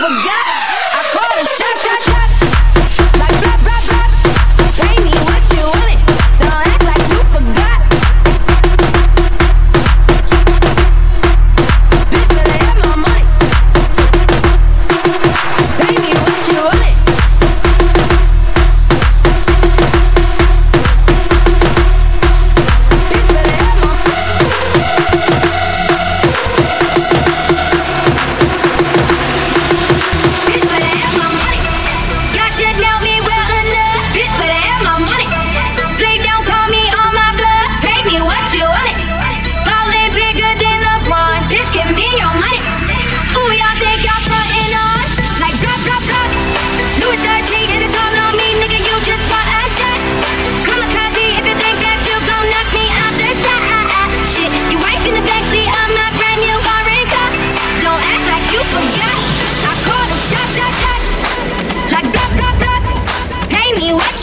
forget.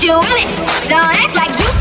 Me what you. Don't act like you